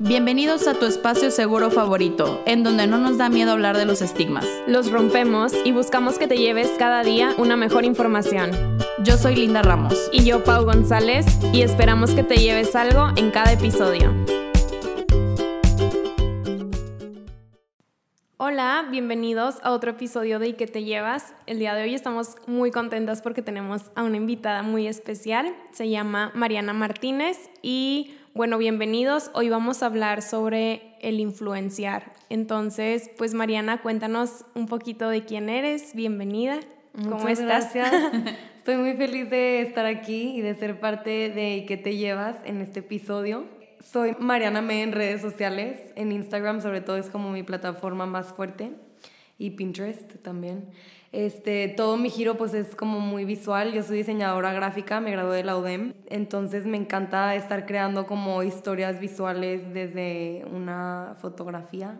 Bienvenidos a tu espacio seguro favorito, en donde no nos da miedo hablar de los estigmas. Los rompemos y buscamos que te lleves cada día una mejor información. Yo soy Linda Ramos. Y yo, Pau González, y esperamos que te lleves algo en cada episodio. Hola, bienvenidos a otro episodio de ¿Y qué te llevas? El día de hoy estamos muy contentas porque tenemos a una invitada muy especial. Se llama Mariana Martínez y bueno, bienvenidos. Hoy vamos a hablar sobre el influenciar. Entonces, pues Mariana, cuéntanos un poquito de quién eres. Bienvenida. ¿Cómo estás? Gracias. Estoy muy feliz de estar aquí y de ser parte de ¿Qué te llevas en este episodio? Soy Mariana Me en redes sociales, en Instagram sobre todo es como mi plataforma más fuerte y Pinterest también. Este, todo mi giro pues es como muy visual. Yo soy diseñadora gráfica, me gradué de la UDEM, entonces me encanta estar creando como historias visuales desde una fotografía.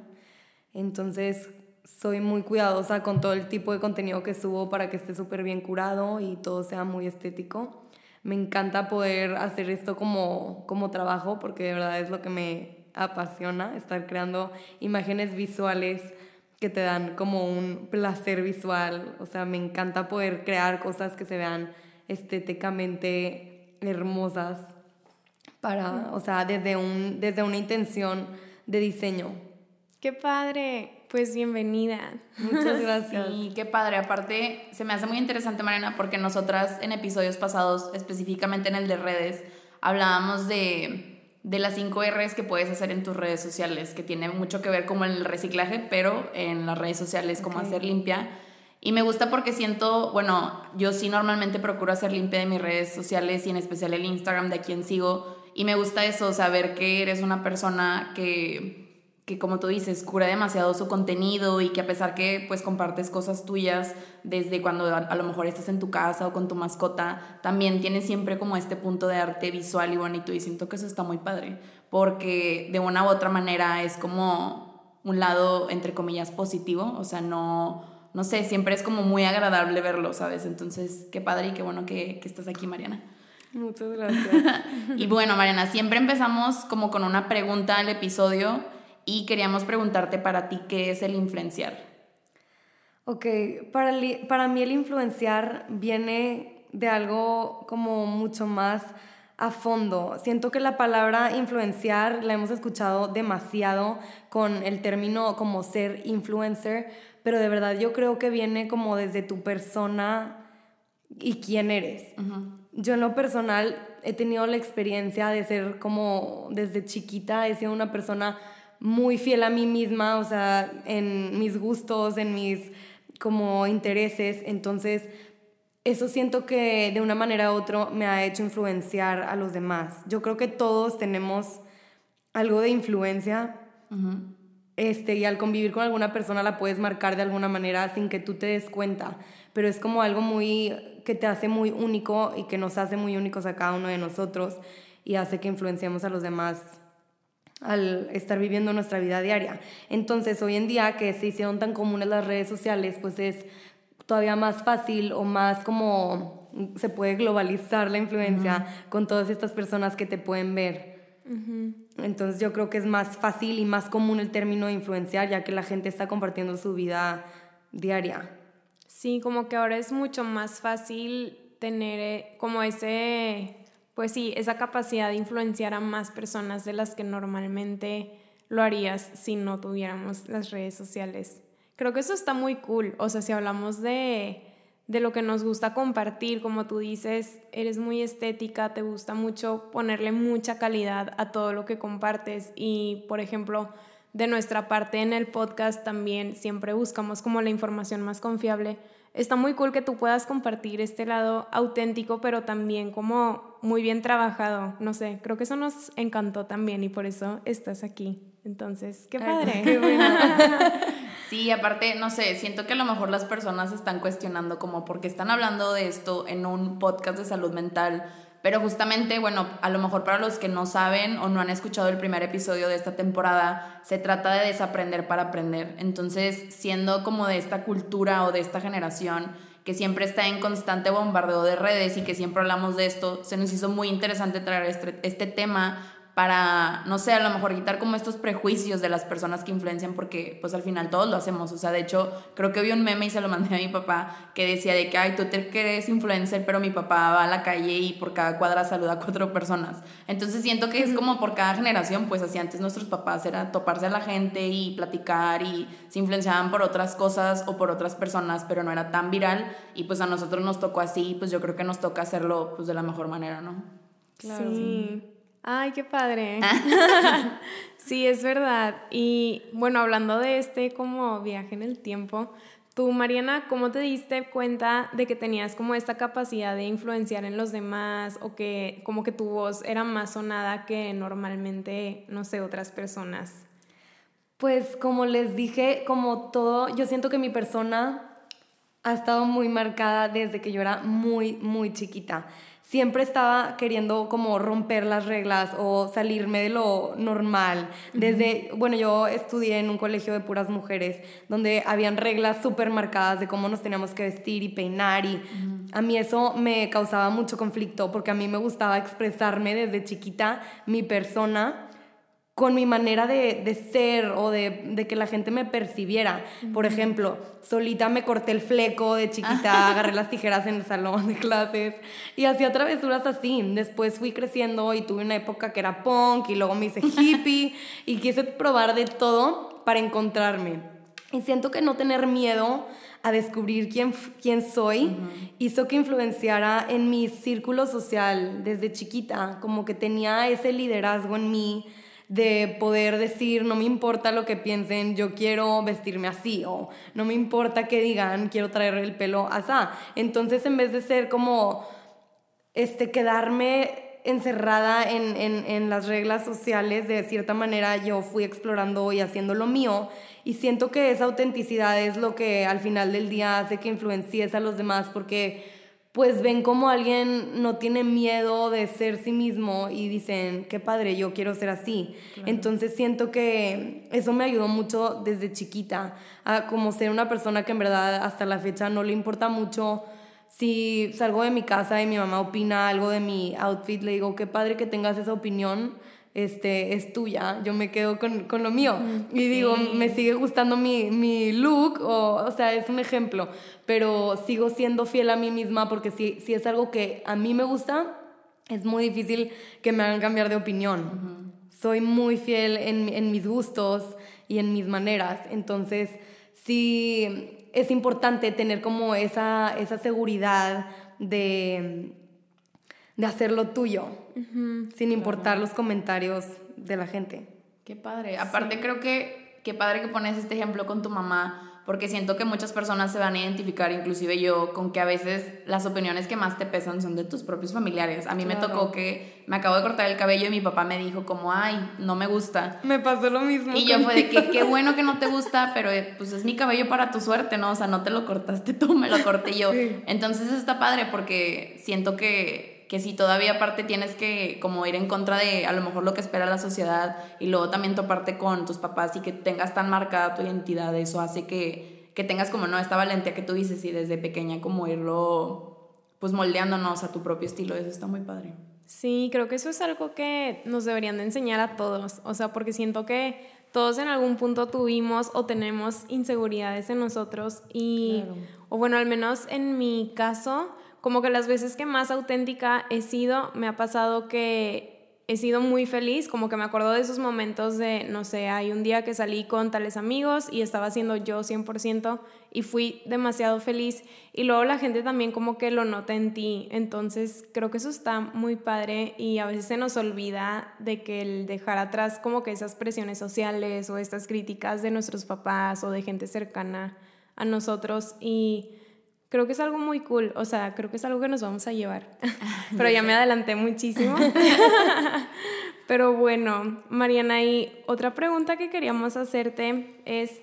Entonces soy muy cuidadosa con todo el tipo de contenido que subo para que esté súper bien curado y todo sea muy estético. Me encanta poder hacer esto como, como trabajo porque de verdad es lo que me apasiona, estar creando imágenes visuales que te dan como un placer visual. O sea, me encanta poder crear cosas que se vean estéticamente hermosas para, o sea, desde, un, desde una intención de diseño. Qué padre. Pues bienvenida. Muchas gracias. Sí, qué padre. Aparte, se me hace muy interesante, Mariana, porque nosotras en episodios pasados, específicamente en el de redes, hablábamos de de las 5 R's que puedes hacer en tus redes sociales, que tiene mucho que ver como en el reciclaje, pero en las redes sociales como hacer limpia. Y me gusta porque siento, bueno, yo sí normalmente procuro hacer limpia de mis redes sociales y en especial el Instagram de quien sigo. Y me gusta eso, saber que eres una persona que que como tú dices, cura demasiado su contenido y que a pesar que pues compartes cosas tuyas desde cuando a, lo mejor estás en tu casa o con tu mascota, también tienes siempre como este punto de arte visual y bonito y siento que eso está muy padre, porque de una u otra manera es como un lado entre comillas positivo, o sea, no, no sé, siempre es como muy agradable verlo, ¿sabes? Entonces, qué padre y qué bueno que, que estás aquí, Mariana. Muchas gracias. y bueno, Mariana, siempre empezamos como con una pregunta al episodio y queríamos preguntarte para ti qué es el influenciar. Ok, para, para mí el influenciar viene de algo como mucho más a fondo. Siento que la palabra influenciar la hemos escuchado demasiado con el término como ser influencer, pero de verdad yo creo que viene como desde tu persona y quién eres. Yo en lo personal he tenido la experiencia de ser como desde chiquita, he sido una persona muy fiel a mí misma, o sea, en mis gustos, en mis como intereses, entonces eso siento que de una manera u otra me ha hecho influenciar a los demás. Yo creo que todos tenemos algo de influencia. Este, y al convivir con alguna persona la puedes marcar de alguna manera sin que tú te des cuenta, pero es como algo muy que te hace muy único y que nos hace muy únicos a cada uno de nosotros y hace que influenciemos a los demás al estar viviendo nuestra vida diaria. Entonces, hoy en día que se hicieron tan comunes las redes sociales, pues es todavía más fácil o más como se puede globalizar la influencia con todas estas personas que te pueden ver. Entonces yo creo que es más fácil y más común el término de influenciar, ya que la gente está compartiendo su vida diaria. Sí, como que ahora es mucho más fácil tener eh, como ese pues sí, esa capacidad de influenciar a más personas de las que normalmente lo harías si no tuviéramos las redes sociales. Creo que eso está muy cool, o sea, si hablamos de, de lo que nos gusta compartir, como tú dices, eres muy estética, te gusta mucho ponerle mucha calidad a todo lo que compartes y, por ejemplo, de nuestra parte en el podcast también siempre buscamos como la información más confiable está muy cool que tú puedas compartir este lado auténtico, pero también como muy bien trabajado. No sé, creo que eso nos encantó también y por eso estás aquí. Entonces, qué padre. qué bueno. sí, aparte, no sé, siento que a lo mejor las personas están cuestionando como porque están hablando de esto en un podcast de salud mental pero justamente, bueno, a lo mejor para los que no saben o no han escuchado el primer episodio de esta temporada, se trata de desaprender para aprender. Entonces, siendo como de esta cultura o de esta generación que siempre está en constante bombardeo de redes y que siempre hablamos de esto, se nos hizo muy interesante traer este, este tema para, no sé, a lo mejor quitar como estos prejuicios de las personas que influencian, porque pues al final todos lo hacemos. O sea, de hecho, creo que vi un meme y se lo mandé a mi papá que decía de que, ay, tú te crees influencer, pero mi papá va a la calle y por cada cuadra saluda a cuatro personas. Entonces siento que es como por cada generación, pues así antes nuestros papás era toparse a la gente y platicar y se influenciaban por otras cosas o por otras personas, pero no era tan viral y pues a nosotros nos tocó así, pues yo creo que nos toca hacerlo pues de la mejor manera, ¿no? Claro. Sí. Ay, qué padre. sí, es verdad. Y bueno, hablando de este como viaje en el tiempo, tú, Mariana, ¿cómo te diste cuenta de que tenías como esta capacidad de influenciar en los demás o que como que tu voz era más sonada que normalmente, no sé, otras personas? Pues como les dije, como todo, yo siento que mi persona ha estado muy marcada desde que yo era muy, muy chiquita siempre estaba queriendo como romper las reglas o salirme de lo normal. Desde, bueno, yo estudié en un colegio de puras mujeres donde habían reglas súper marcadas de cómo nos teníamos que vestir y peinar y a mí eso me causaba mucho conflicto porque a mí me gustaba expresarme desde chiquita mi persona con mi manera de, ser o de, que la gente me percibiera. Por ejemplo, solita me corté el fleco de chiquita, agarré las tijeras en el salón de clases y hacía travesuras así. Después fui creciendo y tuve una época que era punk y luego me hice hippie y quise probar de todo para encontrarme. Y siento que no tener miedo a descubrir quién, quién soy hizo que influenciara en mi círculo social desde chiquita, como que tenía ese liderazgo en mí de poder decir, no me importa lo que piensen, yo quiero vestirme así, o no me importa que digan, quiero traer el pelo así. Entonces, en vez de ser como, este, quedarme encerrada en, en, en, las reglas sociales, de cierta manera yo fui explorando y haciendo lo mío y siento que esa autenticidad es lo que al final del día hace que influencies a los demás porque pues ven como alguien no tiene miedo de ser sí mismo y dicen, qué padre, yo quiero ser así. Entonces siento que eso me ayudó mucho desde chiquita, a como ser una persona que en verdad hasta la fecha no le importa mucho si salgo de mi casa y mi mamá opina algo de mi outfit, le digo, qué padre que tengas esa opinión este, es tuya, yo me quedo con, con lo mío. y digo, me sigue gustando mi, mi look, o, o, sea, es un ejemplo, pero sigo siendo fiel a mí misma porque si, si es algo que a mí me gusta, es muy difícil que me hagan cambiar de opinión. Soy muy fiel en, en mis gustos y en mis maneras, entonces sí es importante tener como esa, esa seguridad de de hacerlo tuyo, sin importar los comentarios de la gente. Qué padre. Aparte creo que qué padre que pones este ejemplo con tu mamá, porque siento que muchas personas se van a identificar, inclusive yo, con que a veces las opiniones que más te pesan son de tus propios familiares. A mí me tocó que me acabo de cortar el cabello y mi papá me dijo como, ay, no me gusta. Me pasó lo mismo. Y yo fue de que qué bueno que no te gusta, pero eh, pues es mi cabello para tu suerte, ¿no? O sea, no te lo cortaste tú, me lo corté yo. Entonces está padre porque siento que que si todavía aparte tienes que como ir en contra de a lo mejor lo que espera la sociedad y luego también toparte con tus papás y que tengas tan marcada tu identidad, eso hace que, que tengas como no esta valentía que tú dices y desde pequeña como irlo pues moldeándonos a tu propio estilo, eso está muy padre. Sí, creo que eso es algo que nos deberían de enseñar a todos, o sea, porque siento que todos en algún punto tuvimos o tenemos inseguridades en nosotros y, o bueno, al menos en mi caso, como que las veces que más auténtica he sido, me ha pasado que he sido muy feliz, como que me acuerdo de esos momentos de, no sé, hay un día que salí con tales amigos y estaba siendo yo 100% y fui demasiado feliz. Y luego la gente también como que lo nota en ti, entonces creo que eso está muy padre y a veces se nos olvida de que el dejar atrás como que esas presiones sociales o estas críticas de nuestros papás o de gente cercana a nosotros y creo que es algo muy cool, o sea, creo que es algo que nos vamos a llevar. Pero ya me adelanté muchísimo. Pero bueno, Mariana, y otra pregunta que queríamos hacerte es,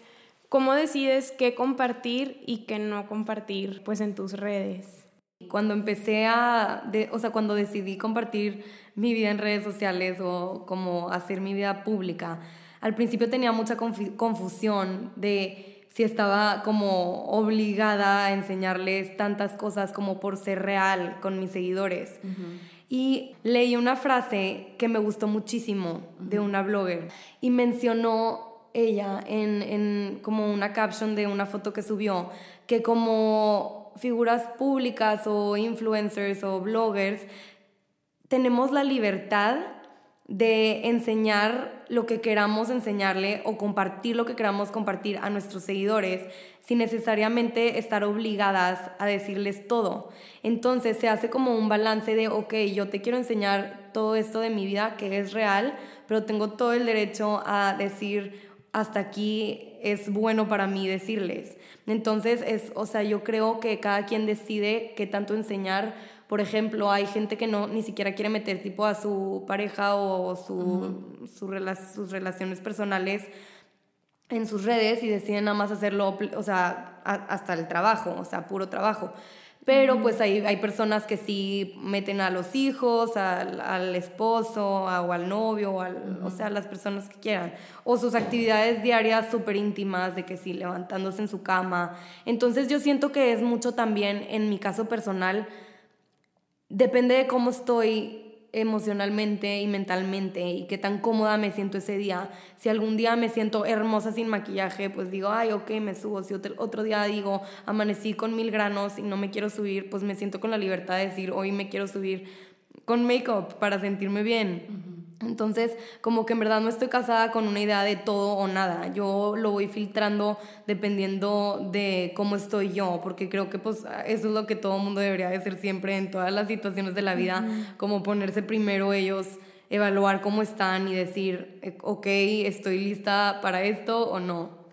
¿cómo decides qué compartir y qué no compartir pues en tus redes? Cuando empecé a, o sea, cuando decidí compartir mi vida en redes sociales o como hacer mi vida pública, al principio tenía mucha confusión de si estaba como obligada a enseñarles tantas cosas como por ser real con mis seguidores. Y leí una frase que me gustó muchísimo de una blogger y mencionó ella en, en como una caption de una foto que subió que como figuras públicas o influencers o bloggers tenemos la libertad de enseñar lo que queramos enseñarle o compartir lo que queramos compartir a nuestros seguidores sin necesariamente estar obligadas a decirles todo. Entonces se hace como un balance de, ok, yo te quiero enseñar todo esto de mi vida que es real, pero tengo todo el derecho a decir hasta aquí es bueno para mí decirles. Entonces es, o sea, yo creo que cada quien decide qué tanto enseñar por ejemplo, hay gente que no ni siquiera quiere meter tipo a su pareja o su, sus relaciones personales en sus redes y deciden nada más hacerlo, o sea, hasta el trabajo, o sea, puro trabajo. Pero pues hay, hay personas que sí meten a los hijos, al, esposo o al novio, o, al, o sea, las personas que quieran. O sus actividades diarias súper íntimas, de que sí, levantándose en su cama. Entonces yo siento que es mucho también, en mi caso personal, depende de cómo estoy emocionalmente y mentalmente y qué tan cómoda me siento ese día. Si algún día me siento hermosa sin maquillaje, pues digo, ay, ok, me subo. Si otro, día digo, amanecí con mil granos y no me quiero subir, pues me siento con la libertad de decir, hoy me quiero subir con make-up para sentirme bien. Entonces, como que en verdad no estoy casada con una idea de todo o nada. Yo lo voy filtrando dependiendo de cómo estoy yo, porque creo que pues eso es lo que todo mundo debería de hacer siempre en todas las situaciones de la vida, como ponerse primero ellos, evaluar cómo están y decir, eh, ok, estoy lista para esto o no.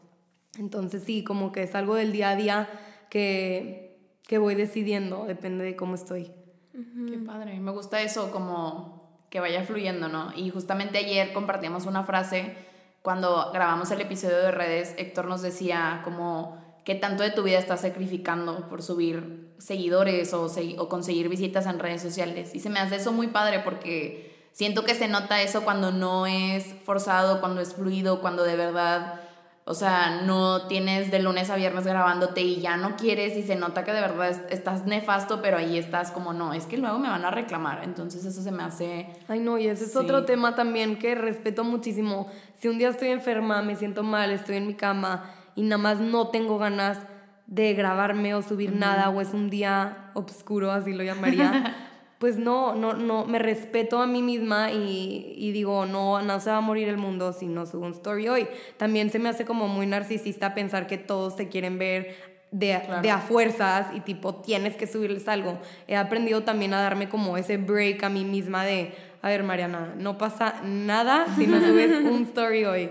Entonces sí, como que es algo del día a día que, que voy decidiendo, depende de cómo estoy. Qué padre, me gusta eso, como que vaya fluyendo, ¿no? Y justamente ayer compartíamos una frase cuando grabamos el episodio de redes, Héctor nos decía como qué tanto de tu vida estás sacrificando por subir seguidores o, o conseguir visitas en redes sociales. Y se me hace eso muy padre porque siento que se nota eso cuando no es forzado, cuando es fluido, cuando de verdad o sea, no tienes de lunes a viernes grabándote y ya no quieres y se nota que de verdad estás nefasto, pero ahí estás como, no, es que luego me van a reclamar. Entonces eso se me hace... Ay, no, y ese es otro tema también que respeto muchísimo. Si un día estoy enferma, me siento mal, estoy en mi cama y nada más no tengo ganas de grabarme o subir nada o es un día oscuro, así lo llamaría. pues no, no, no, me respeto a mí misma y, digo, no, no se va a morir el mundo si no subo un story hoy. También se me hace como muy narcisista pensar que todos te quieren ver de, de, a fuerzas y tipo tienes que subirles algo. He aprendido también a darme como ese break a mí misma de, a ver Mariana, no pasa nada si no subes un story hoy.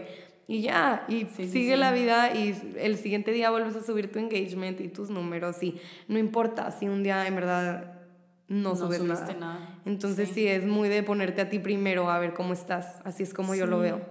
Y ya, y sigue la vida y el siguiente día vuelves a subir tu engagement y tus números y no importa si un día en verdad no, subes nada. Entonces sí. es muy de ponerte a ti primero a ver cómo estás. Así es como yo lo veo.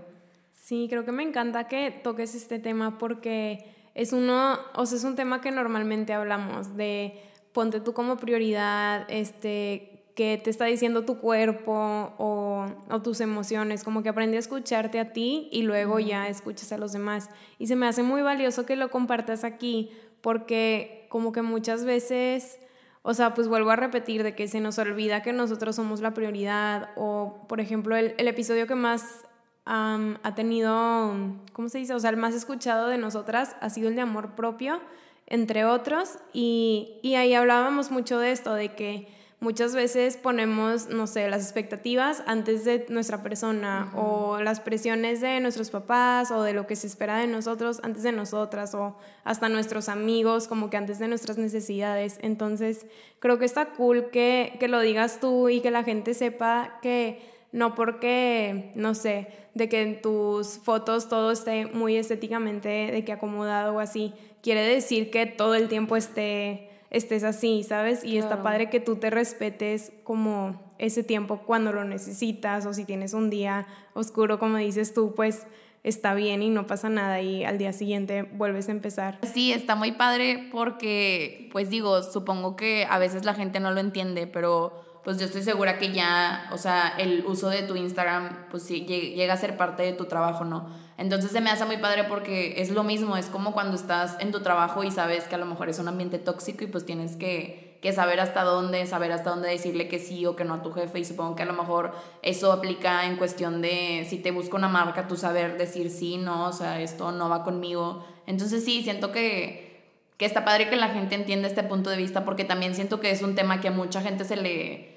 Sí, creo que me encanta que toques este tema porque es uno, o sea, es un tema que normalmente hablamos de ponte tú como prioridad, este, que te está diciendo tu cuerpo o, o, tus emociones, como que aprende a escucharte a ti y luego ya escuchas a los demás. Y se me hace muy valioso que lo compartas aquí porque como que muchas veces o sea, pues vuelvo a repetir de que se nos olvida que nosotros somos la prioridad o, por ejemplo, el, episodio que más ha tenido, ¿cómo se dice? O sea, el más escuchado de nosotras ha sido el de amor propio, entre otros, y, y ahí hablábamos mucho de esto, de que muchas veces ponemos, no sé, las expectativas antes de nuestra persona o las presiones de nuestros papás o de lo que se espera de nosotros antes de nosotras o hasta nuestros amigos como que antes de nuestras necesidades. Entonces, creo que está cool que, que lo digas tú y que la gente sepa que no porque, no sé, de que en tus fotos todo esté muy estéticamente de que acomodado o así, quiere decir que todo el tiempo esté estés así, ¿sabes? Y está padre que tú te respetes como ese tiempo cuando lo necesitas o si tienes un día oscuro, como dices tú, pues está bien y no pasa nada y al día siguiente vuelves a empezar. Sí, está muy padre porque, pues digo, supongo que a veces la gente no lo entiende, pero pues yo estoy segura que ya, o sea, el uso de tu Instagram, pues sí, llega a ser parte de tu trabajo, ¿no? Entonces se me hace muy padre porque es lo mismo, es como cuando estás en tu trabajo y sabes que a lo mejor es un ambiente tóxico y pues tienes que, que saber hasta dónde, saber hasta dónde decirle que sí o que no a tu jefe y supongo que a lo mejor eso aplica en cuestión de si te busca una marca, tú saber decir sí, no, o sea, esto no va conmigo. Entonces sí, siento que, que está padre que la gente entienda este punto de vista porque también siento que es un tema que a mucha gente se le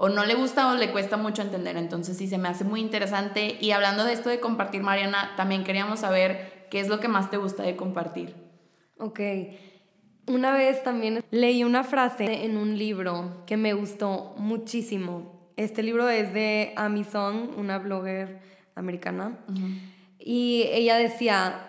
o no le gusta o le cuesta mucho entender. Entonces sí, se me hace muy interesante. Y hablando de esto de compartir, Mariana, también queríamos saber qué es lo que más te gusta de compartir. Ok. Una vez también leí una frase en un libro que me gustó muchísimo. Este libro es de Amy Song, una blogger americana. Y ella decía,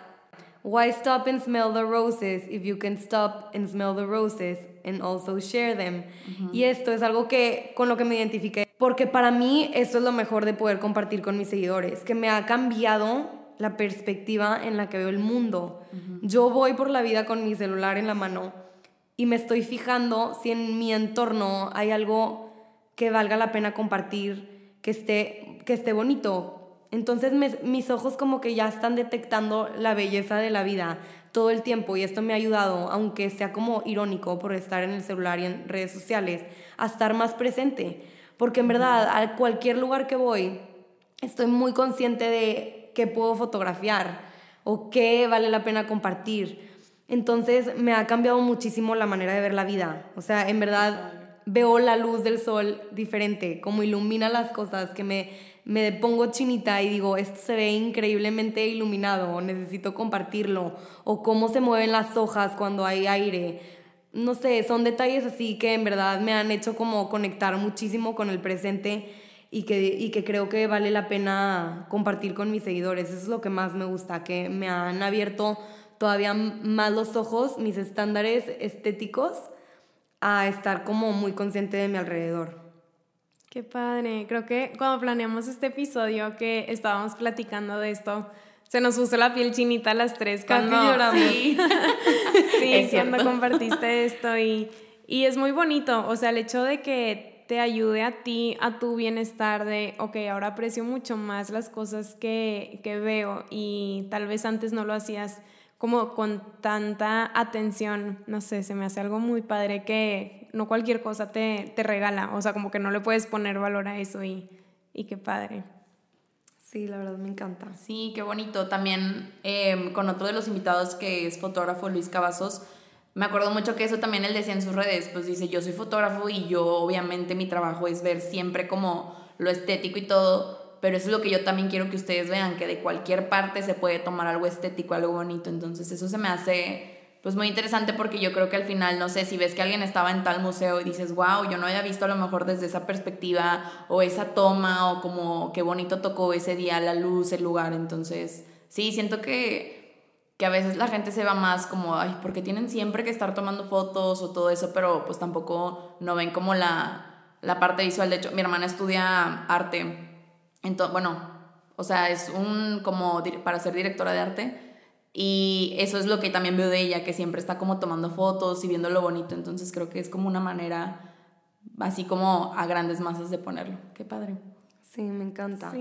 Why stop and smell the roses if you can stop and smell the roses and also share them? Y esto es algo que con lo que me identifiqué, porque para mí esto es lo mejor de poder compartir con mis seguidores, que me ha cambiado la perspectiva en la que veo el mundo. Yo voy por la vida con mi celular en la mano y me estoy fijando si en mi entorno hay algo que valga la pena compartir, que esté, que esté bonito. Entonces mis ojos como que ya están detectando la belleza de la vida todo el tiempo y esto me ha ayudado, aunque sea como irónico por estar en el celular y en redes sociales, a estar más presente. Porque en verdad, a cualquier lugar que voy, estoy muy consciente de qué puedo fotografiar o qué vale la pena compartir. Entonces me ha cambiado muchísimo la manera de ver la vida. O sea, en verdad veo la luz del sol diferente, como ilumina las cosas, que me, me pongo chinita y digo, esto se ve increíblemente iluminado, necesito compartirlo, o cómo se mueven las hojas cuando hay aire. No sé, son detalles así que en verdad me han hecho como conectar muchísimo con el presente y que, y que creo que vale la pena compartir con mis seguidores. Eso es lo que más me gusta, que me han abierto todavía más los ojos, mis estándares estéticos, a estar como muy consciente de mi alrededor. Qué padre. Creo que cuando planeamos este episodio que estábamos platicando de esto, se nos puso la piel chinita a las tres cuando lloramos. Sí, sí cuando compartiste esto y, y es muy bonito. O sea, el hecho de que te ayude a ti, a tu bienestar de, ok, ahora aprecio mucho más las cosas que, que veo y tal vez antes no lo hacías como con tanta atención, no sé, se me hace algo muy padre que no cualquier cosa te, te regala, o sea, como que no le puedes poner valor a eso y, y qué padre. Sí, la verdad me encanta. Sí, qué bonito. También em, con otro de los invitados que es fotógrafo, Luis Cavazos, me acuerdo mucho que eso también él decía en sus redes, pues dice, yo soy fotógrafo y yo obviamente mi trabajo es ver siempre como lo estético y todo, pero eso es lo que yo también quiero que ustedes vean, que de cualquier parte se puede tomar algo estético, algo bonito, entonces eso se me hace pues muy interesante porque yo creo que al final, no sé, si ves que alguien estaba en tal museo y dices, wow, yo no había visto a lo mejor desde esa perspectiva o esa toma o como qué bonito tocó ese día la luz, el lugar, entonces sí, siento que que a veces la gente se va más como, ay, porque tienen siempre que estar tomando fotos o todo eso, pero pues tampoco no ven como la, la parte visual. De hecho, mi hermana estudia arte, entonces, bueno, o sea, es un como para ser directora de arte. Y eso es lo que también veo de ella, que siempre está como tomando fotos y viendo lo bonito. Entonces creo que es como una manera así como a grandes masas de ponerlo. Qué padre. Sí, me encanta.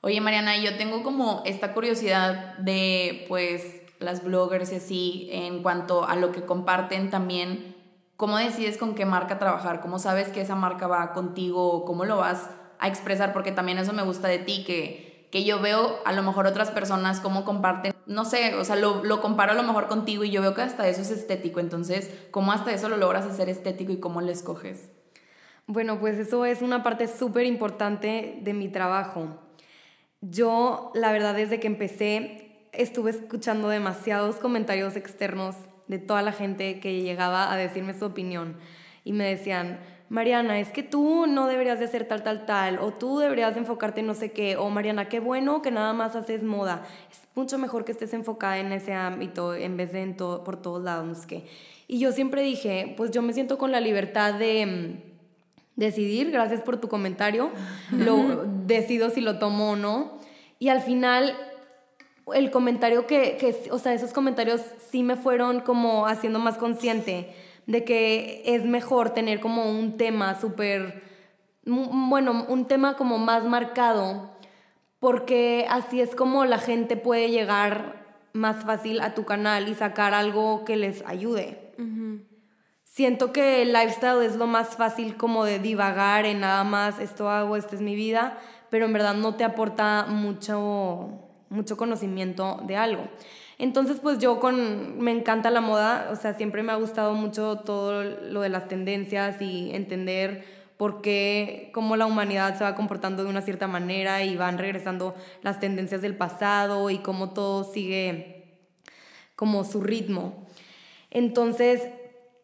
Oye, Mariana, yo tengo como esta curiosidad de, pues, las bloggers y así, en cuanto a lo que comparten también, ¿cómo decides con qué marca trabajar? ¿Cómo sabes que esa marca va contigo? ¿Cómo lo vas a expresar? Porque también eso me gusta de ti, que, que yo veo a lo mejor otras personas cómo comparten, no sé, o sea, lo, lo comparo a lo mejor contigo y yo veo que hasta eso es estético, entonces, ¿cómo hasta eso lo logras hacer estético y cómo lo escoges? Bueno, pues eso es una parte súper importante de mi trabajo. Yo, la verdad, desde que empecé, estuve escuchando demasiados comentarios externos de toda la gente que llegaba a decirme su opinión y me decían, Mariana, es que tú no deberías de hacer tal, tal, tal, o tú deberías de enfocarte en no sé qué, o Mariana, qué bueno que nada más haces moda. Es mucho mejor que estés enfocada en ese ámbito en vez de en todo, por todos lados, no sé qué. Y yo siempre dije, pues yo me siento con la libertad de mm, decidir, gracias por tu comentario, lo decido si lo tomo o no. Y al final el comentario que, que, o sea, esos comentarios sí me fueron como haciendo más consciente de que es mejor tener como un tema súper, bueno, un tema como más marcado, porque así es como la gente puede llegar más fácil a tu canal y sacar algo que les ayude. siento que el lifestyle es lo más fácil como de divagar en nada más, esto hago, esta es mi vida, pero en verdad no te aporta mucho, mucho conocimiento de algo. Entonces, pues yo con, me encanta la moda, o sea, siempre me ha gustado mucho todo lo de las tendencias y entender por qué, cómo la humanidad se va comportando de una cierta manera y van regresando las tendencias del pasado y cómo todo sigue como su ritmo. Entonces,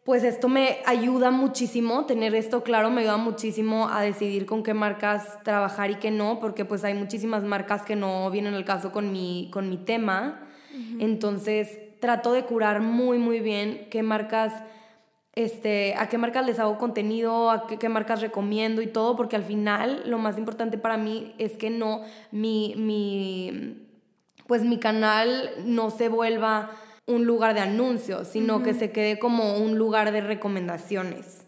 pues esto me ayuda muchísimo, tener esto claro me ayuda muchísimo a decidir con qué marcas trabajar y qué no, porque pues hay muchísimas marcas que no vienen al caso con mi, con mi tema. Entonces, trato de curar muy, muy bien qué marcas este, a qué marcas les hago contenido, a qué, marcas recomiendo y todo, porque al final lo más importante para mí es que no, mi, mi, pues mi canal no se vuelva un lugar de anuncios, sino que se quede como un lugar de recomendaciones.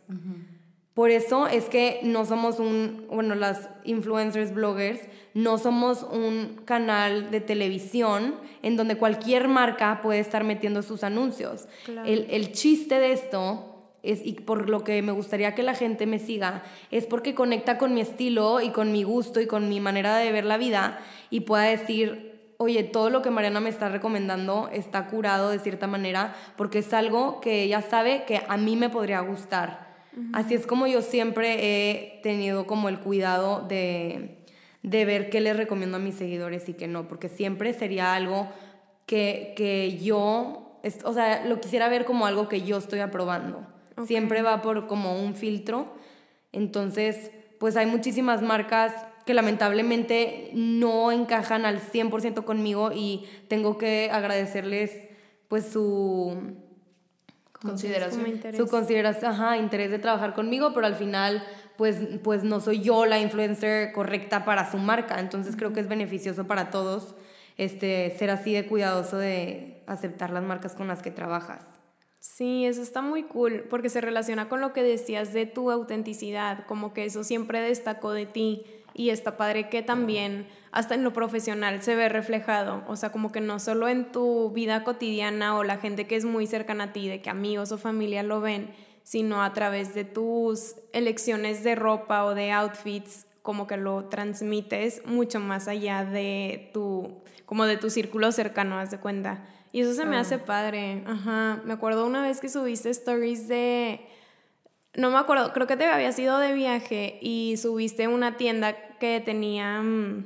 Por eso es que no somos un, bueno, las influencers, bloggers, no somos un canal de televisión en donde cualquier marca puede estar metiendo sus anuncios. El, el chiste de esto y por lo que me gustaría que la gente me siga, es porque conecta con mi estilo y con mi gusto y con mi manera de ver la vida y pueda decir, oye, todo lo que Mariana me está recomendando está curado de cierta manera porque es algo que ella sabe que a mí me podría gustar. Así es como yo siempre he tenido como el cuidado de, de ver qué les recomiendo a mis seguidores y qué no, porque siempre sería algo que, que yo, o sea, lo quisiera ver como algo que yo estoy aprobando. Siempre va por como un filtro. Entonces, pues hay muchísimas marcas que lamentablemente no encajan al 100% conmigo y tengo que agradecerles pues su consideración su consideración ajá, interés de trabajar conmigo pero al final pues pues no soy yo la influencer correcta para su marca. Entonces creo que es beneficioso para todos este ser así de cuidadoso de aceptar las marcas con las que trabajas. Sí, eso está muy cool porque se relaciona con lo que decías de tu autenticidad, como que eso siempre destacó de ti y está padre que también hasta en lo profesional se ve reflejado, o sea, como que no solo en tu vida cotidiana o la gente que es muy cercana a ti, de que amigos o familia lo ven, sino a través de tus elecciones de ropa o de outfits, como que lo transmites mucho más allá de tu, como de tu círculo cercano, haz de cuenta. Y eso se me hace padre. Ajá. Me acuerdo una vez que subiste stories de. No me acuerdo, creo que te había sido de viaje y subiste una tienda que tenía. Mm,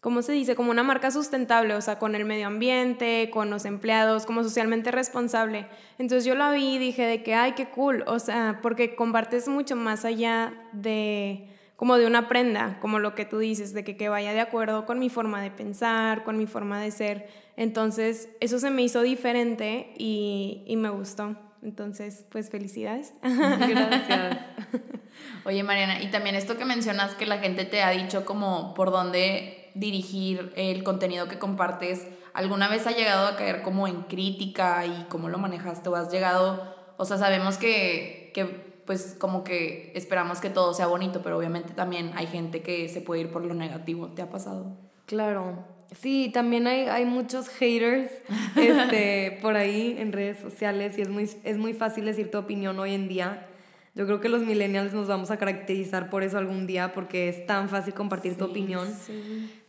¿Cómo se dice? Como una marca sustentable, o sea, con el medio ambiente, con los empleados, como socialmente responsable. Entonces yo la vi y dije de que, ay, qué cool, o sea, porque compartes mucho más allá de como de una prenda, como lo que tú dices, de que, que vaya de acuerdo con mi forma de pensar, con mi forma de ser. Entonces, eso se me hizo diferente y, y me gustó. Entonces, pues felicidades. Gracias. Oye, Mariana, y también esto que mencionas que la gente te ha dicho como por dónde dirigir el contenido que compartes, ¿alguna vez ha llegado a caer como en crítica y cómo lo manejaste o has llegado, o sea, sabemos que, que pues como que esperamos que todo sea bonito, pero obviamente también hay gente que se puede ir por lo negativo, ¿te ha pasado? Claro, Sí, también hay, hay muchos haters este, por ahí en redes sociales y es muy, es muy fácil decir tu opinión hoy en día. Yo creo que los millennials nos vamos a caracterizar por eso algún día porque es tan fácil compartir tu opinión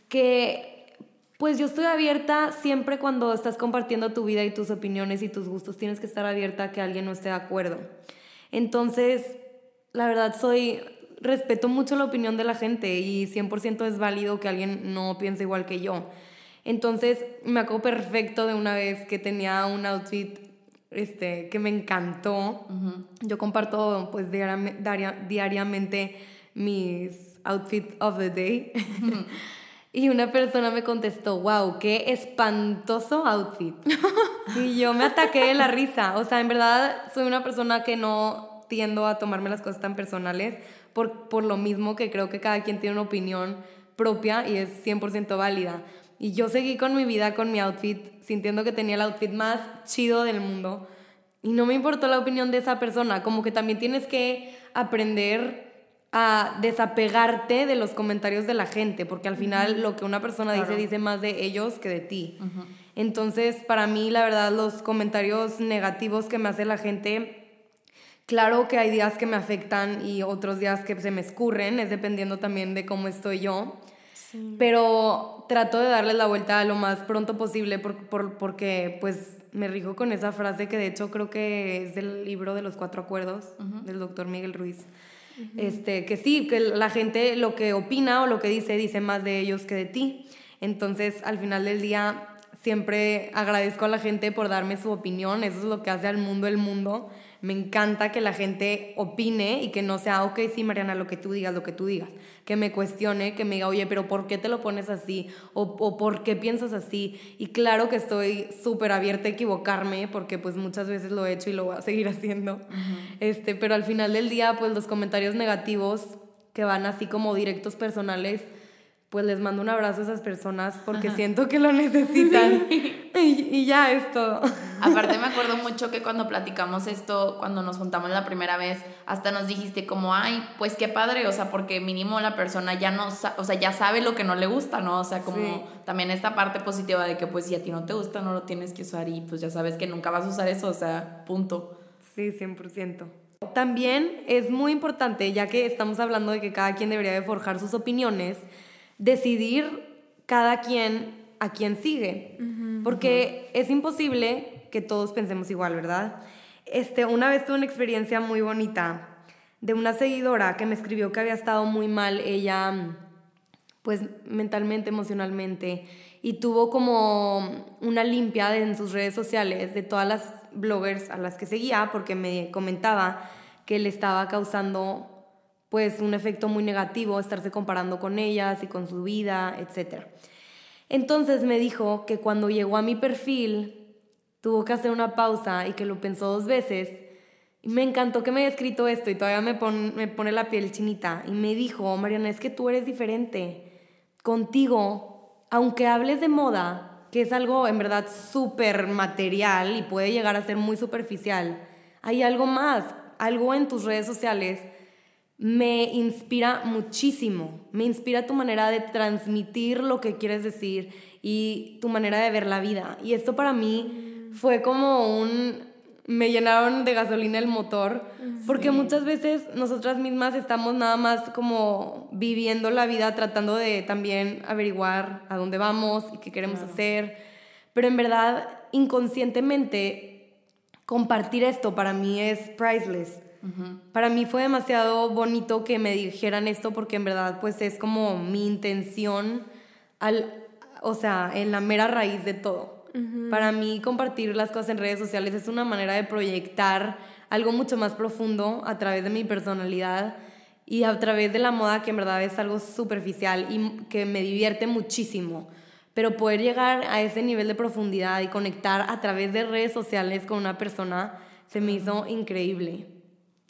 que pues yo estoy abierta siempre cuando estás compartiendo tu vida y tus opiniones y tus gustos, tienes que estar abierta a que alguien no esté de acuerdo. Entonces, la verdad soy respeto mucho la opinión de la gente y 100% es válido que alguien no piense igual que yo. Entonces me acuerdo perfecto de una vez que tenía un outfit este, que me encantó. Yo comparto pues diariamente mis outfits of the day. y una persona me contestó, wow, qué espantoso outfit. y yo me ataqué de la risa. O sea, en verdad soy una persona que no tiendo a tomarme las cosas tan personales por, por lo mismo que creo que cada quien tiene una opinión propia y es 100% válida. Y yo seguí con mi vida, con mi outfit, sintiendo que tenía el outfit más chido del mundo. Y no me importó la opinión de esa persona, como que también tienes que aprender a desapegarte de los comentarios de la gente, porque al final lo que una persona dice dice más de ellos que de ti. Entonces, para mí, la verdad, los comentarios negativos que me hace la gente Claro que hay días que me afectan y otros días que se me escurren, es dependiendo también de cómo estoy yo. Pero trato de darles la vuelta lo más pronto posible por, por, porque pues me rijo con esa frase que de hecho creo que es del libro de los cuatro acuerdos del doctor Miguel Ruiz. este, que sí, que la gente lo que opina o lo que dice dice más de ellos que de ti. Entonces al final del día siempre agradezco a la gente por darme su opinión, eso es lo que hace al mundo el mundo me encanta que la gente opine y que no sea, ok, sí, Mariana, lo que tú digas, lo que tú digas. Que me cuestione, que me diga, oye, pero ¿por qué te lo pones así? O, o ¿por qué piensas así? Y claro que estoy súper abierta a equivocarme, porque pues muchas veces lo he hecho y lo voy a seguir haciendo. este, pero al final del día, pues los comentarios negativos que van así como directos personales, pues les mando un abrazo a esas personas porque siento que lo necesitan. Y, ya es todo. Aparte me acuerdo mucho que cuando platicamos esto, cuando nos juntamos la primera vez, hasta nos dijiste como, ay, pues qué padre, o sea, porque mínimo la persona ya no, o sea, ya sabe lo que no le gusta, ¿no? O sea, como también esta parte positiva de que pues si a ti no te gusta, no lo tienes que usar y pues ya sabes que nunca vas a usar eso, o sea, punto. Sí, 100%. También es muy importante, ya que estamos hablando de que cada quien debería de forjar sus opiniones, decidir cada quien a quién sigue, porque es imposible que todos pensemos igual, ¿verdad? Este, una vez tuve una experiencia muy bonita de una seguidora que me escribió que había estado muy mal ella, pues mentalmente, emocionalmente, y tuvo como una limpia en sus redes sociales de todas las bloggers a las que seguía, porque me comentaba que le estaba causando pues un efecto muy negativo estarse comparando con ellas y con su vida, etc. Entonces me dijo que cuando llegó a mi perfil tuvo que hacer una pausa y que lo pensó dos veces. Y me encantó que me haya escrito esto y todavía me, me pone la piel chinita. Y me dijo, Mariana, es que tú eres diferente. Contigo, aunque hables de moda, que es algo en verdad súper material y puede llegar a ser muy superficial, hay algo más, algo en tus redes sociales me inspira muchísimo. Me inspira tu manera de transmitir lo que quieres decir y tu manera de ver la vida. Y esto para mí fue como un... Me llenaron de gasolina el motor, porque muchas veces nosotras mismas estamos nada más como viviendo la vida, tratando de también averiguar a dónde vamos y qué queremos hacer. Pero en verdad, inconscientemente, compartir esto para mí es priceless para mí fue demasiado bonito que me dijeran esto porque en verdad pues es como mi intención al, o sea, en la mera raíz de todo. Para mí compartir las cosas en redes sociales es una manera de proyectar algo mucho más profundo a través de mi personalidad y a través de la moda que en verdad es algo superficial y que me divierte muchísimo. Pero poder llegar a ese nivel de profundidad y conectar a través de redes sociales con una persona se me hizo increíble.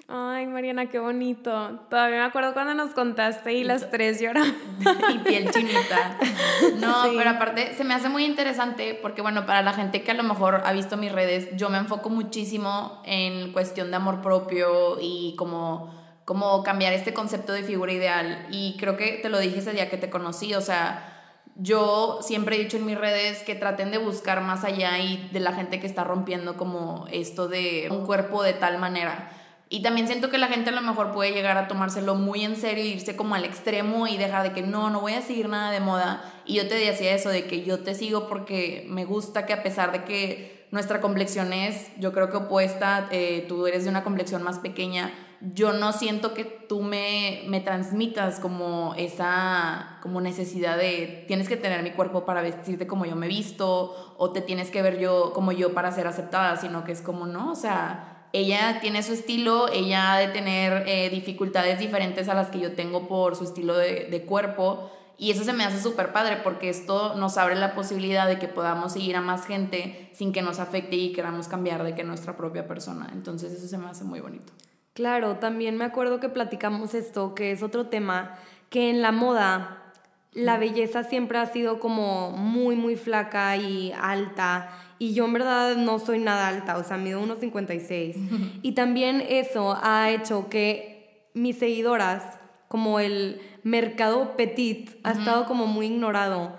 Ay, Mariana, qué bonito. Todavía me acuerdo cuando nos contaste y las tres lloramos. y piel chinita. No, pero aparte se me hace muy interesante porque, bueno, para la gente que a lo mejor ha visto mis redes, yo me enfoco muchísimo en cuestión de amor propio y como, como cambiar este concepto de figura ideal. Y creo que te lo dije ese día que te conocí, o sea yo siempre he dicho en mis redes que traten de buscar más allá y de la gente que está rompiendo como esto de un cuerpo de tal manera. Y también siento que la gente a lo mejor puede llegar a tomárselo muy en serio y irse como al extremo y dejar de que no, no voy a seguir nada de moda. Y yo te decía eso, de que yo te sigo porque me gusta que a pesar de que nuestra complexión es, yo creo que opuesta, eh, tú eres de una complexión más pequeña, yo no siento que tú me, me transmitas como esa como necesidad de tienes que tener mi cuerpo para vestirte como yo me visto o te tienes que ver yo como yo para ser aceptada, sino que es como no, o sea ella tiene su estilo, ella ha de tener eh, dificultades diferentes a las que yo tengo por su estilo de, cuerpo. Y eso se me hace súper padre porque esto nos abre la posibilidad de que podamos seguir a más gente sin que nos afecte y queramos cambiar de que nuestra propia persona. Entonces eso se me hace muy bonito. Claro, también me acuerdo que platicamos esto, que es otro tema, que en la moda la belleza siempre ha sido como muy, muy flaca y alta y yo en verdad no soy nada alta, o sea, mido 1,56. y también eso ha hecho que mis seguidoras, como el mercado petit, ha estado como muy ignorado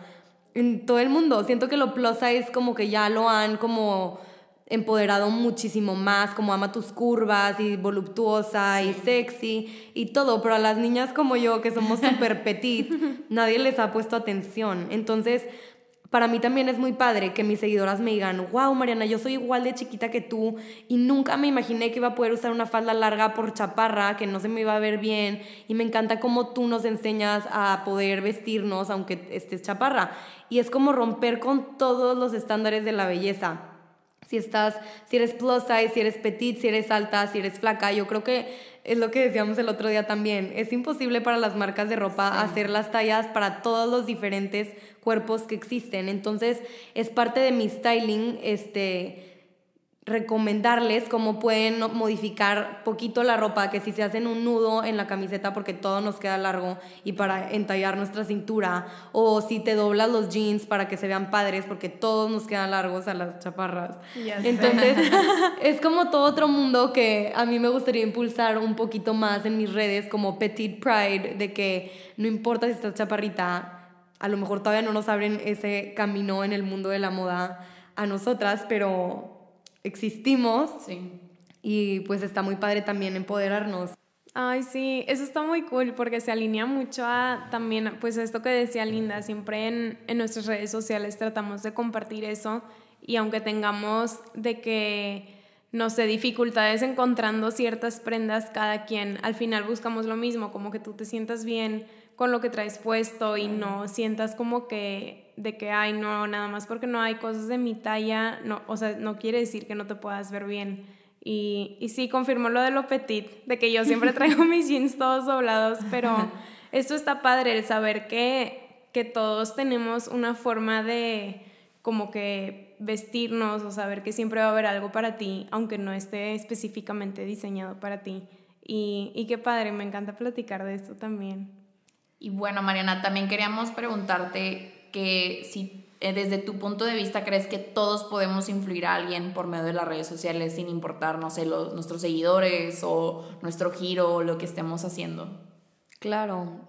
en todo el mundo. Siento que lo plus size como que ya lo han como empoderado muchísimo más, como ama tus curvas y voluptuosa y sexy y todo, pero a las niñas como yo que somos súper petit, nadie les ha puesto atención. Entonces, para mí también es muy padre que mis seguidoras me digan, wow, Mariana, yo soy igual de chiquita que tú y nunca me imaginé que iba a poder usar una falda larga por chaparra, que no se me iba a ver bien y me encanta cómo tú nos enseñas a poder vestirnos aunque estés chaparra. Y es como romper con todos los estándares de la belleza. Si estás, si eres plus size, si eres petit, si eres alta, si eres flaca, yo creo que es lo que decíamos el otro día también. Es imposible para las marcas de ropa hacer las tallas para todos los diferentes cuerpos que existen. Entonces, es parte de mi styling, este recomendarles cómo pueden modificar poquito la ropa, que si se hacen un nudo en la camiseta porque todo nos queda largo y para entallar nuestra cintura, o si te doblas los jeans para que se vean padres porque todos nos quedan largos a las chaparras. Entonces, es como todo otro mundo que a mí me gustaría impulsar un poquito más en mis redes como Petit Pride, de que no importa si estás chaparrita, a lo mejor todavía no nos abren ese camino en el mundo de la moda a nosotras, pero existimos. Sí. Y pues está muy padre también empoderarnos. Ay, sí, eso está muy cool porque se alinea mucho a también, pues esto que decía Linda, siempre en, en nuestras redes sociales tratamos de compartir eso y aunque tengamos de que, no sé, dificultades encontrando ciertas prendas, cada quien, al final buscamos lo mismo, como que tú te sientas bien con lo que traes puesto y no sientas como que de que, ay, no, nada más porque no hay cosas de mi talla, no, o sea, no quiere decir que no te puedas ver bien. Y, y sí, confirmó lo de lo petit, de que yo siempre traigo mis jeans todos doblados, pero esto está padre, el saber que, que todos tenemos una forma de como que vestirnos o saber que siempre va a haber algo para ti, aunque no esté específicamente diseñado para ti. Y, y qué padre, me encanta platicar de esto también. Y bueno, Mariana, también queríamos preguntarte que si eh, desde tu punto de vista crees que todos podemos influir a alguien por medio de las redes sociales sin importar, no sé, los, nuestros seguidores o nuestro giro o lo que estemos haciendo. Claro,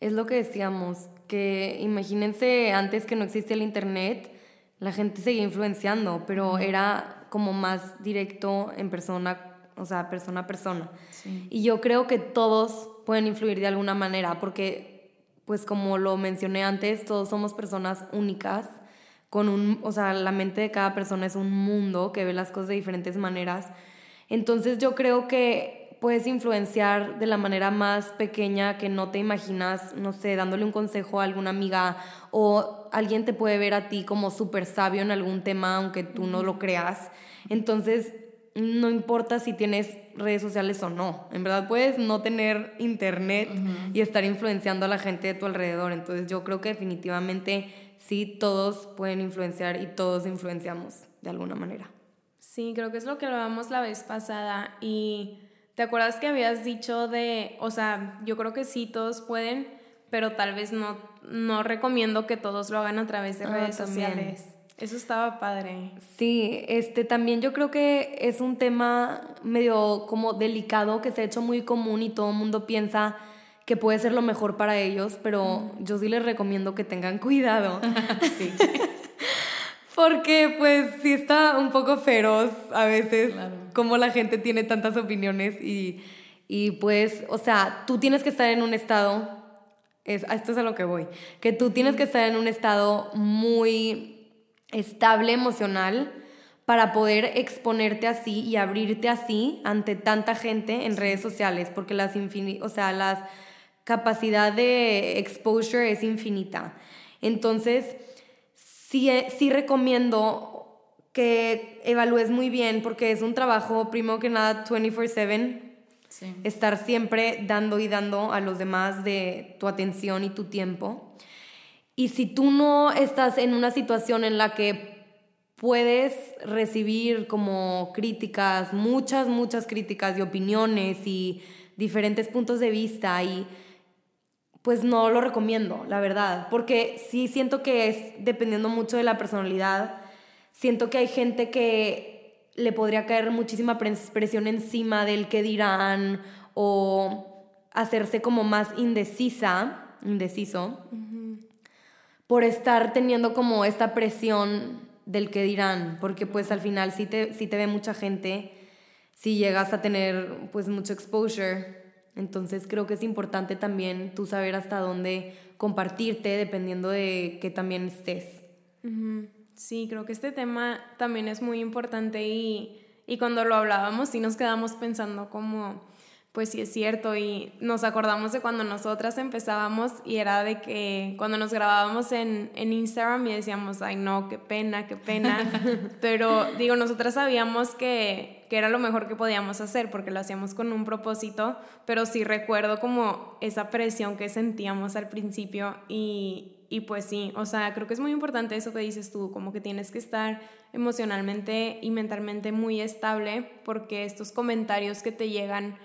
es lo que decíamos, que imagínense antes que no existía el Internet, la gente seguía influenciando, pero era como más directo en persona, o sea, persona a persona. Y yo creo que todos pueden influir de alguna manera, porque, pues como lo mencioné antes, todos somos personas únicas, con un, o sea, la mente de cada persona es un mundo que ve las cosas de diferentes maneras. Entonces yo creo que puedes influenciar de la manera más pequeña que no te imaginas, no sé, dándole un consejo a alguna amiga o alguien te puede ver a ti como súper sabio en algún tema, aunque tú no lo creas. Entonces, no importa si tienes redes sociales o no. En verdad puedes no tener internet y estar influenciando a la gente de tu alrededor. Entonces yo creo que definitivamente sí, todos pueden influenciar y todos influenciamos de alguna manera. Sí, creo que es lo que hablábamos la vez pasada. Y te acuerdas que habías dicho de, o sea, yo creo que sí, todos pueden, pero tal vez no, no recomiendo que todos lo hagan a través de ah, redes sociales. Eso estaba padre. Sí, este también yo creo que es un tema medio como delicado que se ha hecho muy común y todo el mundo piensa que puede ser lo mejor para ellos, pero yo sí les recomiendo que tengan cuidado. sí. Porque pues sí está un poco feroz a veces como la gente tiene tantas opiniones y, y pues, o sea, tú tienes que estar en un estado, es, esto es a lo que voy, que tú tienes que estar en un estado muy estable emocional para poder exponerte así y abrirte así ante tanta gente en redes sociales, porque las o sea, la capacidad de exposure es infinita. Entonces, sí, sí recomiendo que evalúes muy bien, porque es un trabajo, primero que nada, 24/7. Estar siempre dando y dando a los demás de tu atención y tu tiempo. Y si tú no estás en una situación en la que puedes recibir como críticas, muchas, muchas críticas y opiniones y diferentes puntos de vista y pues no lo recomiendo, la verdad, porque sí siento que es dependiendo mucho de la personalidad, siento que hay gente que le podría caer muchísima presión encima del que dirán o hacerse como más indecisa, indeciso por estar teniendo como esta presión del que dirán, porque pues al final sí te, sí te ve mucha gente, si llegas a tener pues mucho exposure, entonces creo que es importante también tú saber hasta dónde compartirte dependiendo de que también estés. Sí, creo que este tema también es muy importante y, y cuando lo hablábamos sí nos quedamos pensando como pues sí es cierto y nos acordamos de cuando nosotras empezábamos y era de que cuando nos grabábamos en, en Instagram y decíamos, ay no, qué pena, qué pena, pero digo, nosotras sabíamos que, que era lo mejor que podíamos hacer porque lo hacíamos con un propósito, pero sí recuerdo como esa presión que sentíamos al principio y, y pues sí, o sea, creo que es muy importante eso que dices tú, como que tienes que estar emocionalmente y mentalmente muy estable porque estos comentarios que te llegan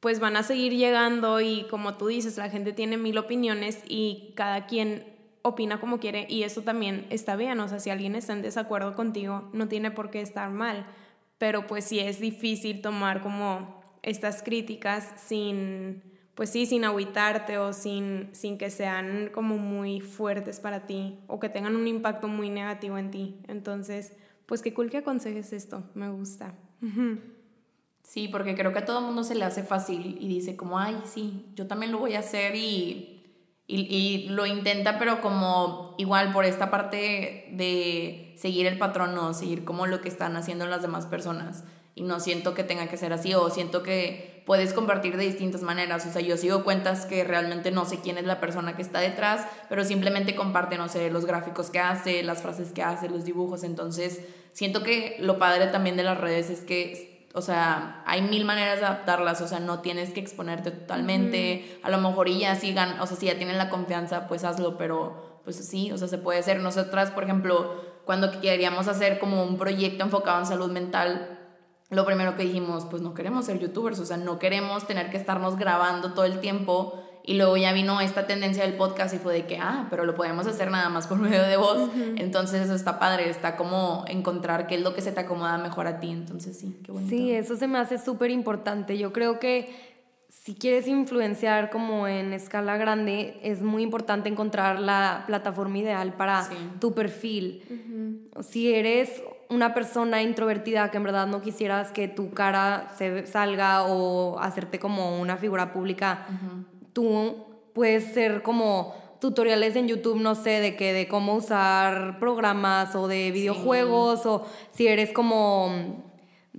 pues van a seguir llegando y como tú dices, la gente tiene mil opiniones y cada quien opina como quiere y eso también está bien, o sea, si alguien está en desacuerdo contigo, no tiene por qué estar mal, pero pues sí es difícil tomar como estas críticas sin, pues sí, sin agüitarte o sin, sin que sean como muy fuertes para ti o que tengan un impacto muy negativo en ti. Entonces, pues qué cool que aconsejes esto, me gusta. Sí, porque creo que a todo mundo se le hace fácil y dice como, ay, sí, yo también lo voy a hacer y, y, y, lo intenta, pero como igual por esta parte de seguir el patrón, no, seguir como lo que están haciendo las demás personas. Y no siento que tenga que ser así o siento que puedes compartir de distintas maneras. O sea, yo sigo cuentas que realmente no sé quién es la persona que está detrás, pero simplemente comparte, no sé, los gráficos que hace, las frases que hace, los dibujos. Entonces, siento que lo padre también de las redes es que o sea, hay mil maneras de adaptarlas, o sea, no tienes que exponerte totalmente, a lo mejor y ya sigan, o sea, si ya tienen la confianza, pues hazlo, pero pues sí, o sea, se puede hacer. Nosotras, por ejemplo, cuando queríamos hacer como un proyecto enfocado en salud mental, lo primero que dijimos, pues no queremos ser youtubers, o sea, no queremos tener que estarnos grabando todo el tiempo y luego ya vino esta tendencia del podcast y fue de que, ah, pero lo podemos hacer nada más por medio de voz. Entonces eso está padre, está como encontrar qué es lo que se te acomoda mejor a ti. Entonces sí, qué bonito. Sí, eso se me hace súper importante. Yo creo que si quieres influenciar como en escala grande, es muy importante encontrar la plataforma ideal para tu perfil. Si eres una persona introvertida que en verdad no quisieras que tu cara se salga o hacerte como una figura pública, tú puedes ser como tutoriales en YouTube, no sé, de que de cómo usar programas o de videojuegos o si eres como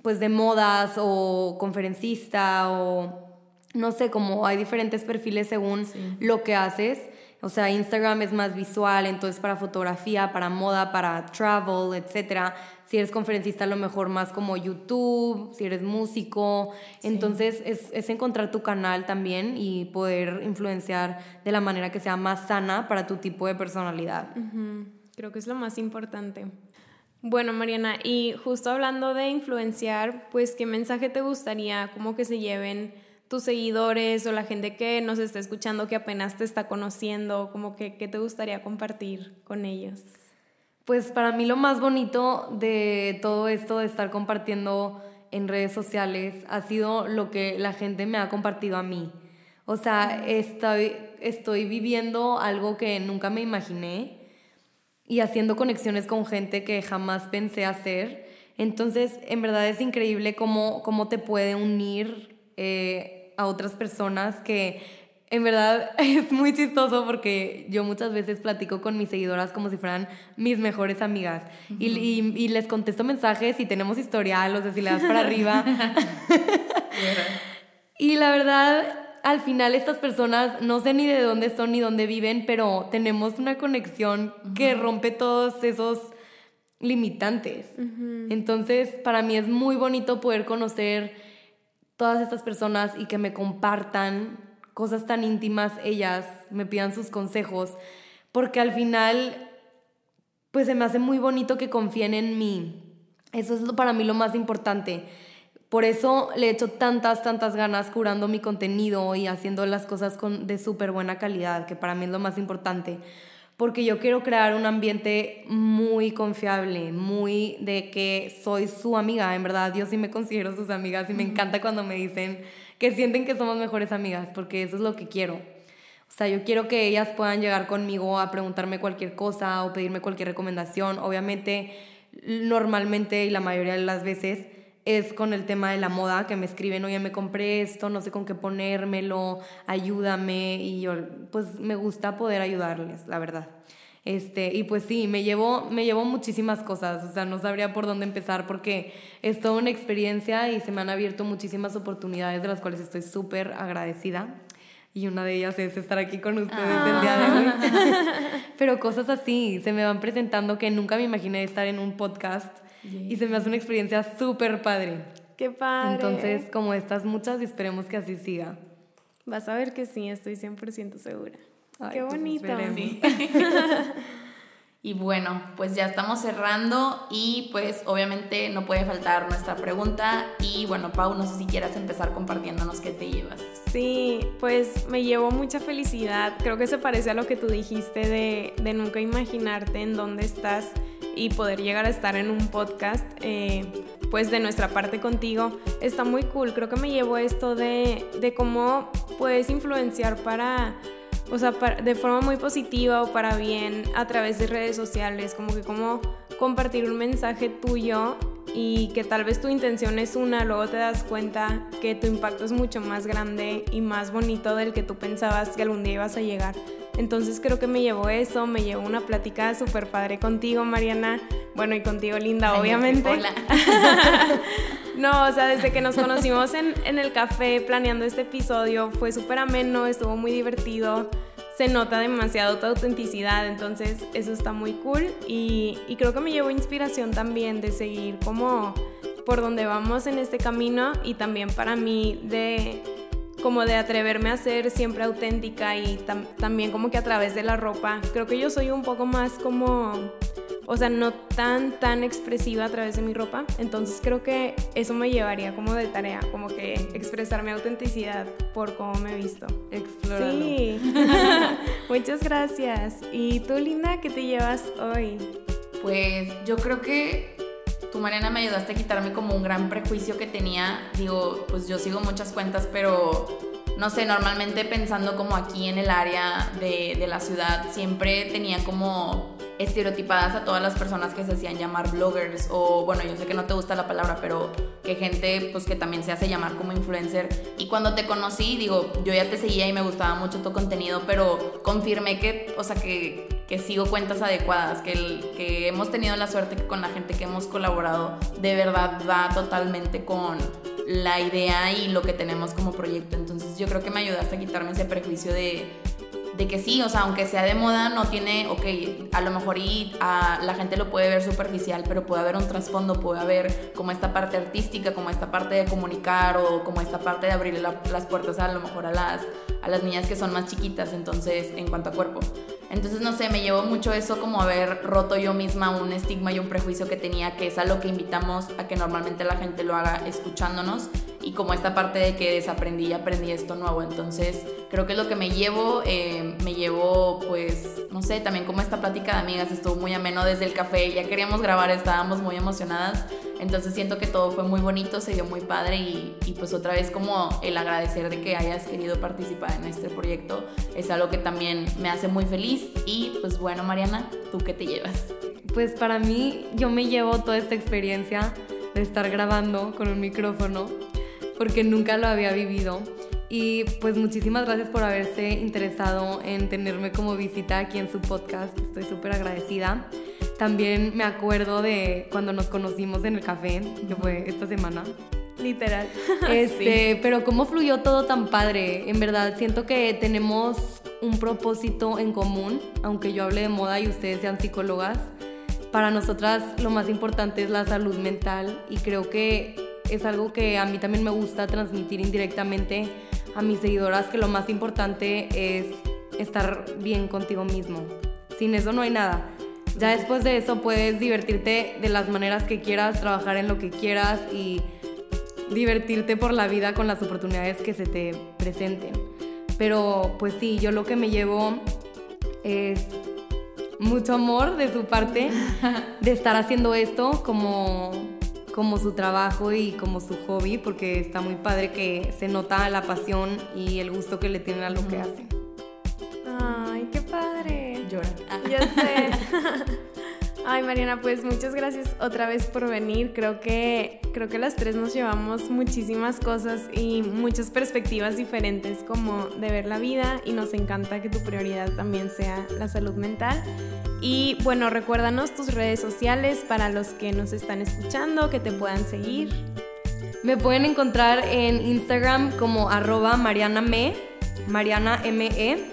pues de modas o conferencista o no sé, como hay diferentes perfiles según lo que haces. O sea, Instagram es más visual, entonces para fotografía, para moda, para travel, etc. Si eres conferencista, a lo mejor más como YouTube, si eres músico. Entonces es, es, encontrar tu canal también y poder influenciar de la manera que sea más sana para tu tipo de personalidad. Creo que es lo más importante. Bueno, Mariana, y justo hablando de influenciar, pues, ¿qué mensaje te gustaría como que se lleven? Tus seguidores o la gente que nos está escuchando que apenas te está conociendo, como que qué te gustaría compartir con ellos? Pues para mí lo más bonito de todo esto de estar compartiendo en redes sociales ha sido lo que la gente me ha compartido a mí. O sea, estoy, estoy viviendo algo que nunca me imaginé y haciendo conexiones con gente que jamás pensé hacer. Entonces, en verdad es increíble cómo, cómo te puede unir eh, a otras personas que en verdad es muy chistoso porque yo muchas veces platico con mis seguidoras como si fueran mis mejores amigas y, y, les contesto mensajes y tenemos historial, o sea, si le das para arriba. y la verdad, al final estas personas no sé ni de dónde son ni dónde viven, pero tenemos una conexión que rompe todos esos limitantes. Entonces, para mí es muy bonito poder conocer todas estas personas y que me compartan cosas tan íntimas ellas, me pidan sus consejos, porque al final, pues se me hace muy bonito que confíen en mí. Eso es para mí lo más importante. Por eso le echo tantas, tantas ganas curando mi contenido y haciendo las cosas con, de súper buena calidad, que para mí es lo más importante porque yo quiero crear un ambiente muy confiable, muy de que soy su amiga, en verdad, yo sí me considero sus amigas y me encanta cuando me dicen que sienten que somos mejores amigas, porque eso es lo que quiero. O sea, yo quiero que ellas puedan llegar conmigo a preguntarme cualquier cosa o pedirme cualquier recomendación. Obviamente, normalmente y la mayoría de las veces es con el tema de la moda, que me escriben, oye, me compré esto, no sé con qué ponérmelo, ayúdame. Y yo, pues me gusta poder ayudarles, la verdad. Este, y pues sí, me llevó, me llevó muchísimas cosas, o sea, no sabría por dónde empezar porque es toda una experiencia y se me han abierto muchísimas oportunidades de las cuales estoy súper agradecida. Y una de ellas es estar aquí con ustedes el día de hoy. Ah. Pero cosas así se me van presentando que nunca me imaginé estar en un podcast y se me hace una experiencia súper padre. Qué padre. Entonces, como estas muchas, y esperemos que así siga. Vas a ver que sí, estoy 100% segura. Qué pues, bonito. y bueno, pues ya estamos cerrando y pues obviamente no puede faltar nuestra pregunta. Y bueno, Pau, no sé si quieras empezar compartiéndonos qué te llevas. Sí, pues me llevo mucha felicidad. Creo que se parece a lo que tú dijiste de, de nunca imaginarte en dónde estás y poder llegar a estar en un podcast, eh, pues de nuestra parte contigo, está muy cool. Creo que me llevo esto de, de cómo puedes influenciar para o sea, de forma muy positiva o para bien a través de redes sociales, como que como compartir un mensaje tuyo y que tal vez tu intención es una, luego te das cuenta que tu impacto es mucho más grande y más bonito del que tú pensabas que algún día ibas a llegar. Entonces creo que me llevó eso, me llevó una plática súper padre contigo, Mariana. Bueno, y contigo, Linda, obviamente. Hola. no, o sea, desde que nos conocimos en, en el café planeando este episodio, fue súper ameno, estuvo muy divertido se nota demasiado tu autenticidad, entonces eso está muy cool y, y creo que me llevó inspiración también de seguir como por donde vamos en este camino y también para mí de como de atreverme a ser siempre auténtica y también como que a través de la ropa. Creo que yo soy un poco más como o sea, no tan, tan expresiva a través de mi ropa. Entonces creo que eso me llevaría como de tarea, como que expresar mi autenticidad por cómo me he visto. Explorando. Sí. Muchas gracias. ¿Y tú, Linda, qué te llevas hoy? Pues yo creo que Mariana, me ayudaste a quitarme como un gran prejuicio que tenía. Digo, pues yo sigo muchas cuentas, pero no sé, normalmente pensando como aquí en el área de, la ciudad, siempre tenía como estereotipadas a todas las personas que se hacían llamar bloggers o bueno, yo sé que no te gusta la palabra, pero que gente pues que también se hace llamar como influencer. Y cuando te conocí, digo, yo ya te seguía y me gustaba mucho tu contenido, pero confirmé que, o sea, que, que sigo cuentas adecuadas, que, hemos tenido la suerte que con la gente que hemos colaborado de verdad va totalmente con la idea y lo que tenemos como proyecto. Entonces yo creo que me ayudaste a quitarme ese prejuicio de de que sí, o sea, aunque sea de moda, no tiene, ok, a lo mejor y a, la gente lo puede ver superficial, pero puede haber un trasfondo, puede haber como esta parte artística, como esta parte de comunicar o como esta parte de abrir las puertas a lo mejor a las, a las niñas que son más chiquitas, entonces, en cuanto a cuerpo. Entonces, no sé, me llevó mucho eso como haber roto yo misma un estigma y un prejuicio que tenía, que es a lo que invitamos a que normalmente la gente lo haga escuchándonos y como esta parte de que desaprendí y aprendí esto nuevo. Entonces, creo que es lo que me llevo, eh, me llevo pues, no sé, también como esta plática de amigas estuvo muy ameno desde el café, ya queríamos grabar, estábamos muy emocionadas. Entonces siento que todo fue muy bonito, se dio muy padre y, y, pues otra vez como el agradecer de que hayas querido participar en este proyecto es algo que también me hace muy feliz y pues bueno Mariana, ¿tú qué te llevas? Pues para mí yo me llevo toda esta experiencia de estar grabando con un micrófono porque nunca lo había vivido. Y pues muchísimas gracias por haberse interesado en tenerme como visita aquí en su podcast. Estoy súper agradecida. También me acuerdo de cuando nos conocimos en el café, que fue esta semana. Literal. Este, pero cómo fluyó todo tan padre. En verdad, siento que tenemos un propósito en común, aunque yo hable de moda y ustedes sean psicólogas. Para nosotras lo más importante es la salud mental y creo que es algo que a mí también me gusta transmitir indirectamente a mis seguidoras, que lo más importante es estar bien contigo mismo. Sin eso no hay nada. Ya después de eso puedes divertirte de las maneras que quieras, trabajar en lo que quieras y divertirte por la vida con las oportunidades que se te presenten. Pero pues sí, yo lo que me llevo es mucho amor de su parte de estar haciendo esto como como su trabajo y como su hobby, porque está muy padre que se nota la pasión y el gusto que le tienen a lo que hacen. Ya sé. Ay, Mariana, pues muchas gracias otra vez por venir. Creo que, creo que las tres nos llevamos muchísimas cosas y muchas perspectivas diferentes como de ver la vida y nos encanta que tu prioridad también sea la salud mental. Y bueno, recuérdanos tus redes sociales para los que nos están escuchando, que te puedan seguir. Me pueden encontrar en Instagram como arroba Mariana Me, Mariana M-E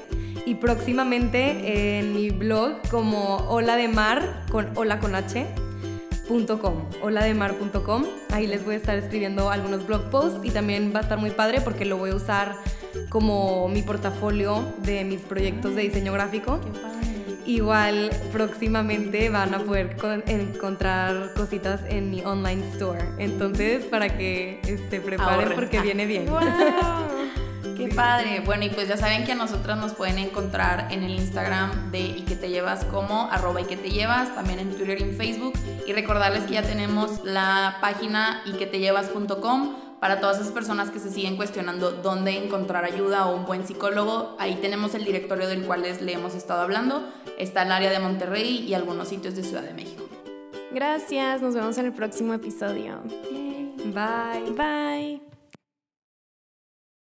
y próximamente en mi blog como hola de mar con hola con h holademar.com. Ahí les voy a estar escribiendo algunos blog posts y también va a estar muy padre porque lo voy a usar como mi portafolio de mis proyectos de diseño gráfico. Igual próximamente van a poder encontrar cositas en mi online store. Entonces, para que se preparen porque viene bien. Qué padre. Bueno, y pues ya saben que a nosotras nos pueden encontrar en el Instagram de y que te llevas como arroba y que te llevas, también en Twitter y en Facebook. Y recordarles que ya tenemos la página y que te llevas.com para todas esas personas que se siguen cuestionando dónde encontrar ayuda o un buen psicólogo. Ahí tenemos el directorio del cual les le hemos estado hablando. Está el área de Monterrey y algunos sitios de Ciudad de México. Gracias, nos vemos en el próximo episodio. Bye. Bye.